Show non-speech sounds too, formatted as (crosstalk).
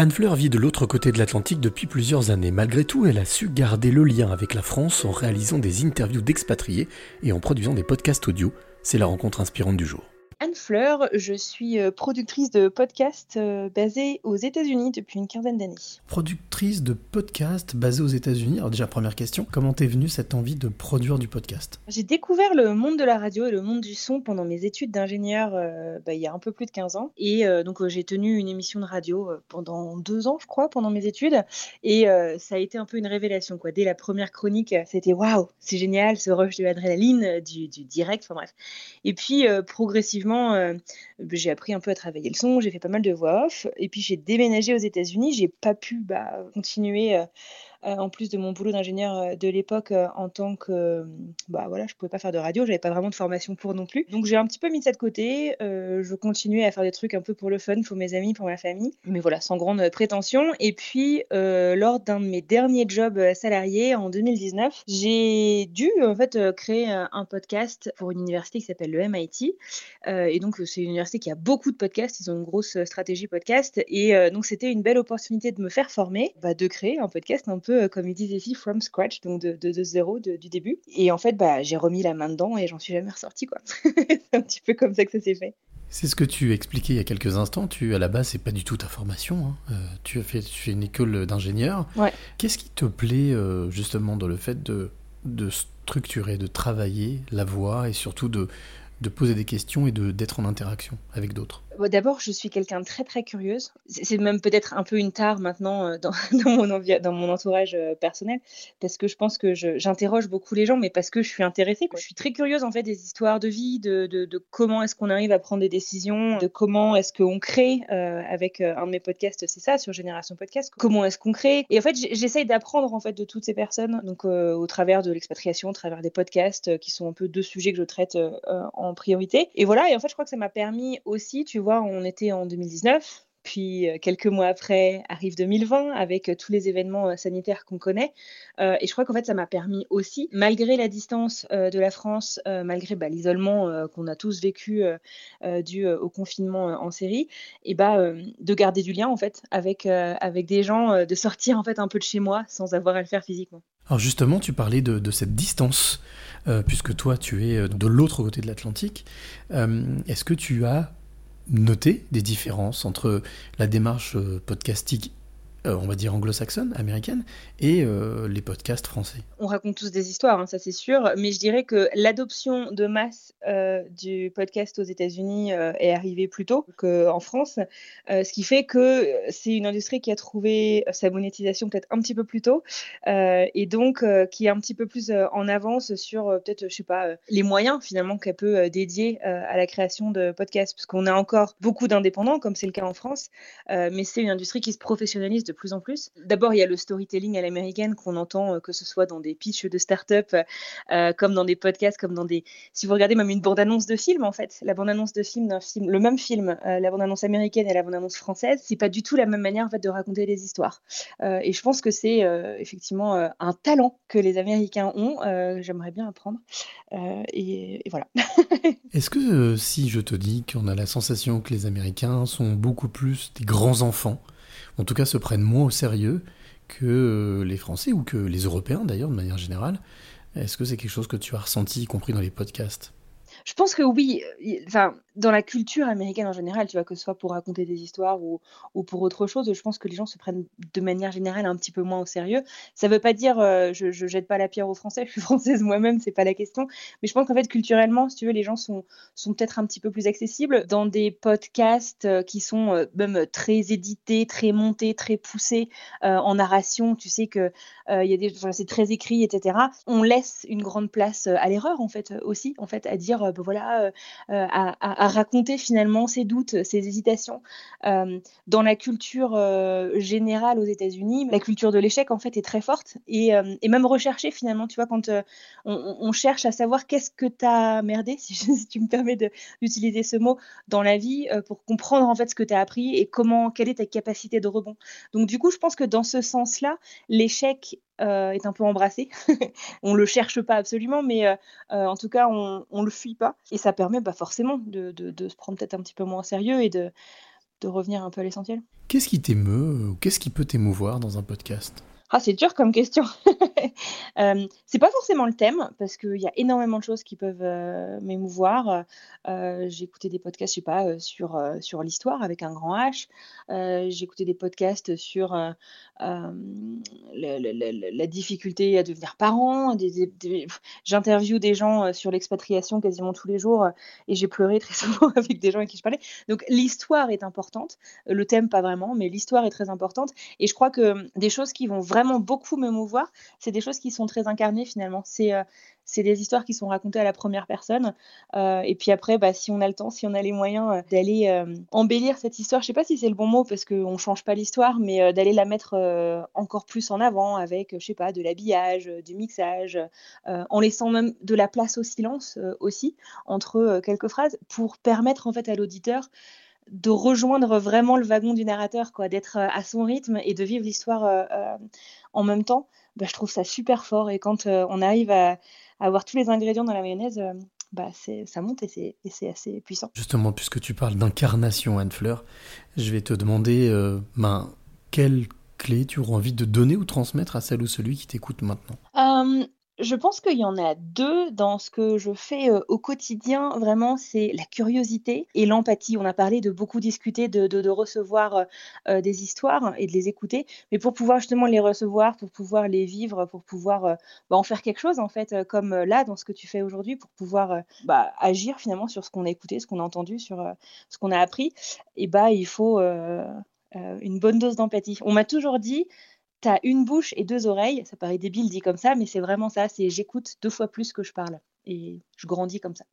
Anne Fleur vit de l'autre côté de l'Atlantique depuis plusieurs années. Malgré tout, elle a su garder le lien avec la France en réalisant des interviews d'expatriés et en produisant des podcasts audio. C'est la rencontre inspirante du jour. Anne Fleur, je suis euh, productrice de podcasts euh, basée aux États-Unis depuis une quinzaine d'années. Productrice de podcasts basée aux États-Unis. Alors déjà première question, comment t'es venue cette envie de produire du podcast? J'ai découvert le monde de la radio et le monde du son pendant mes études d'ingénieur euh, bah, il y a un peu plus de 15 ans. Et donc j'ai tenu une émission de radio pendant deux ans, je crois, pendant mes études. Et ça a été un peu une révélation. Quoi. Dès la première chronique, c'était waouh, c'est génial, ce rush de l'adrénaline, du, du direct, enfin bref. Et puis progressivement euh, j'ai appris un peu à travailler le son, j'ai fait pas mal de voix off. Et puis j'ai déménagé aux États-Unis, j'ai pas pu bah, continuer euh, en plus de mon boulot d'ingénieur euh, de l'époque euh, en tant que bah voilà je pouvais pas faire de radio j'avais pas vraiment de formation pour non plus. Donc j'ai un petit peu mis ça de côté je continuais à faire des trucs un peu pour le fun pour mes amis pour ma famille. Mais voilà sans grande prétention. Et puis lors d'un de mes derniers jobs salariés en 2019 j'ai dû en fait créer un podcast pour une université qui s'appelle le MIT et donc c'est une université qui a beaucoup de podcasts ils ont une grosse stratégie podcast. Et donc c'était une belle opportunité de me faire former bah, de créer un podcast un peu euh, comme ils disent ici, from scratch, donc de, de, zéro, du début. Et en fait, bah, j'ai remis la main dedans et j'en suis jamais ressortie. quoi. (laughs) c'est un petit peu comme ça que ça s'est fait. C'est ce que tu expliquais il y a quelques instants. Tu, à la base, c'est pas du tout ta formation. Hein. Euh, tu as fait, tu fais une école d'ingénieur. Ouais. Qu'est-ce qui te plaît euh, justement dans le fait de, de structurer, de travailler la voix et surtout de, de poser des questions et d'être en interaction avec d'autres? D'abord, je suis quelqu'un de très très curieuse. C'est même peut-être un peu une tare maintenant euh, dans, (laughs) mon, entourage euh, personnel, parce que je pense que j'interroge beaucoup les gens, mais parce que je suis intéressée. Je suis très curieuse en fait des histoires de vie, de comment est-ce qu'on arrive à prendre des décisions, de comment est-ce qu'on crée euh, avec un de mes podcasts, c'est ça, sur Génération Podcast. Comment est-ce qu'on crée Et en fait, j'essaye d'apprendre en fait de toutes ces personnes, donc au travers de l'expatriation, au travers des podcasts, qui sont un peu deux sujets que je traite en priorité. Et voilà. Et en fait, je crois que ça m'a permis aussi, tu on était en 2019. Puis euh, quelques mois après arrive 2020 avec euh, tous les événements euh, sanitaires qu'on connaît. et je crois qu'en fait ça m'a permis aussi, malgré la distance de la France, malgré bah, l'isolement qu'on a tous vécu dû au confinement en série, et bah, de garder du lien en fait avec, avec des gens, de sortir en fait un peu de chez moi sans avoir à le faire physiquement. Alors justement, tu parlais de, cette distance, puisque toi tu es de l'autre côté de l'Atlantique. Est-ce que tu as noter des différences entre la démarche euh, podcastique euh, on va dire anglo-saxonne, américaine, et euh, les podcasts français. On raconte tous des histoires, hein, ça c'est sûr, mais je dirais que l'adoption de masse euh, du podcast aux États-Unis est arrivée plus tôt qu'en France, ce qui fait que c'est une industrie qui a trouvé sa monétisation peut-être un petit peu plus tôt, et donc qui est un petit peu plus en avance sur peut-être, je sais pas, les moyens finalement qu'elle peut dédier à la création de podcasts, parce qu'on a encore beaucoup d'indépendants, comme c'est le cas en France, mais c'est une industrie qui se professionnalise plus en plus. D'abord, il y a le storytelling à l'américaine qu'on entend, euh, que ce soit dans des pitchs de start-up, euh, comme dans des podcasts, comme dans des. Si vous regardez même une bande-annonce de film, en fait, la bande-annonce de film d'un film, le même film, euh, la bande-annonce américaine et la bande-annonce française, c'est pas du tout la même manière en fait de raconter les histoires. et je pense que c'est effectivement un talent que les Américains ont. J'aimerais bien apprendre. Et, voilà. (laughs) Est-ce que si je te dis qu'on a la sensation que les Américains sont beaucoup plus des grands enfants en tout cas se prennent moins au sérieux que euh, les Français ou que les Européens d'ailleurs de manière générale. Est-ce que c'est quelque chose que tu as ressenti, y compris dans les podcasts? Je pense que oui. Enfin, dans la culture américaine en général, tu vois, que ce soit pour raconter des histoires ou, ou, pour autre chose, je pense que les gens se prennent de manière générale un petit peu moins au sérieux. Ça ne veut pas dire, euh, je, je jette pas la pierre aux Français, (laughs) je suis française moi-même, c'est pas la question. Mais je pense qu'en fait, culturellement, si tu veux, les gens sont, sont peut-être un petit peu plus accessibles dans des podcasts euh, qui sont euh, même très édités, très montés, très poussés en narration. Tu sais que y a des, c'est très écrit, etc. On laisse une grande place à l'erreur en fait aussi, en fait, à dire, ben voilà, à à raconter finalement ses doutes, ses hésitations. Euh, dans la culture euh, générale aux États-Unis, la culture de l'échec en fait est très forte et, euh, et même recherchée finalement. Tu vois, quand on, cherche à savoir qu'est-ce que tu as merdé, (laughs) si, tu me permets d'utiliser ce mot, dans la vie pour comprendre en fait ce que tu as appris et comment, quelle est ta capacité de rebond. Donc du coup, je pense que dans ce sens-là, l'échec est un peu embrassé. (laughs) on le cherche pas absolument, mais euh, euh, en tout cas, on, on le fuit pas. Et ça permet bah, forcément de, de, se prendre peut-être un petit peu moins au sérieux et de, de revenir un peu à l'essentiel. Qu'est-ce qui t'émeut ou qu'est-ce qui peut t'émouvoir dans un podcast? Ah, c'est dur comme question. (laughs) (laughs) euh, c'est pas forcément le thème, parce qu'il y a énormément de choses qui peuvent euh, m'émouvoir. Euh, j'ai écouté des podcasts, je sais pas, euh, sur, sur l'histoire avec un grand H. j'ai écouté des podcasts sur la, difficulté à devenir parent. Des, J'interviewe des gens sur l'expatriation quasiment tous les jours et j'ai pleuré très (laughs) souvent avec des gens avec qui je parlais. Donc l'histoire est importante. Le thème, pas vraiment, mais l'histoire est très importante. Et je crois que des choses qui vont vraiment beaucoup me mouvoir, c'est des choses qui sont très incarnées finalement. C'est euh, des histoires qui sont racontées à la première personne. Euh, et puis après, bah, si on a le temps, si on a les moyens euh, d'aller embellir cette histoire, je sais pas si c'est le bon mot parce qu'on ne change pas l'histoire, mais d'aller la mettre encore plus en avant avec, je sais pas, de l'habillage, du mixage, en laissant même de la place au silence aussi entre quelques phrases pour permettre en fait à l'auditeur de rejoindre vraiment le wagon du narrateur, quoi, d'être euh, à son rythme et de vivre l'histoire euh, euh, en même temps, bah, je trouve ça super fort. Et quand on arrive à, avoir tous les ingrédients dans la mayonnaise, bah, ça monte et c'est assez puissant. Justement, puisque tu parles d'incarnation, Anne-Fleur, je vais te demander ben, quelle clé tu auras envie de donner ou transmettre à celle ou celui qui t'écoute maintenant? Je pense qu'il y en a deux dans ce que je fais euh, au quotidien. Vraiment, c'est la curiosité et l'empathie. On a parlé de beaucoup discuter, de, recevoir euh, euh, des histoires et de les écouter. Mais pour pouvoir justement les recevoir, pour pouvoir les vivre, pour pouvoir bah, en faire quelque chose, en fait, comme là, dans ce que tu fais aujourd'hui, pour pouvoir bah, agir finalement sur ce qu'on a écouté, ce qu'on a entendu, sur ce qu'on a appris, et bah, il faut une bonne dose d'empathie. On m'a toujours dit, tu as une bouche et deux oreilles. Ça paraît débile dit comme ça, mais c'est vraiment ça. C'est j'écoute deux fois plus que je parle. Et je grandis comme ça.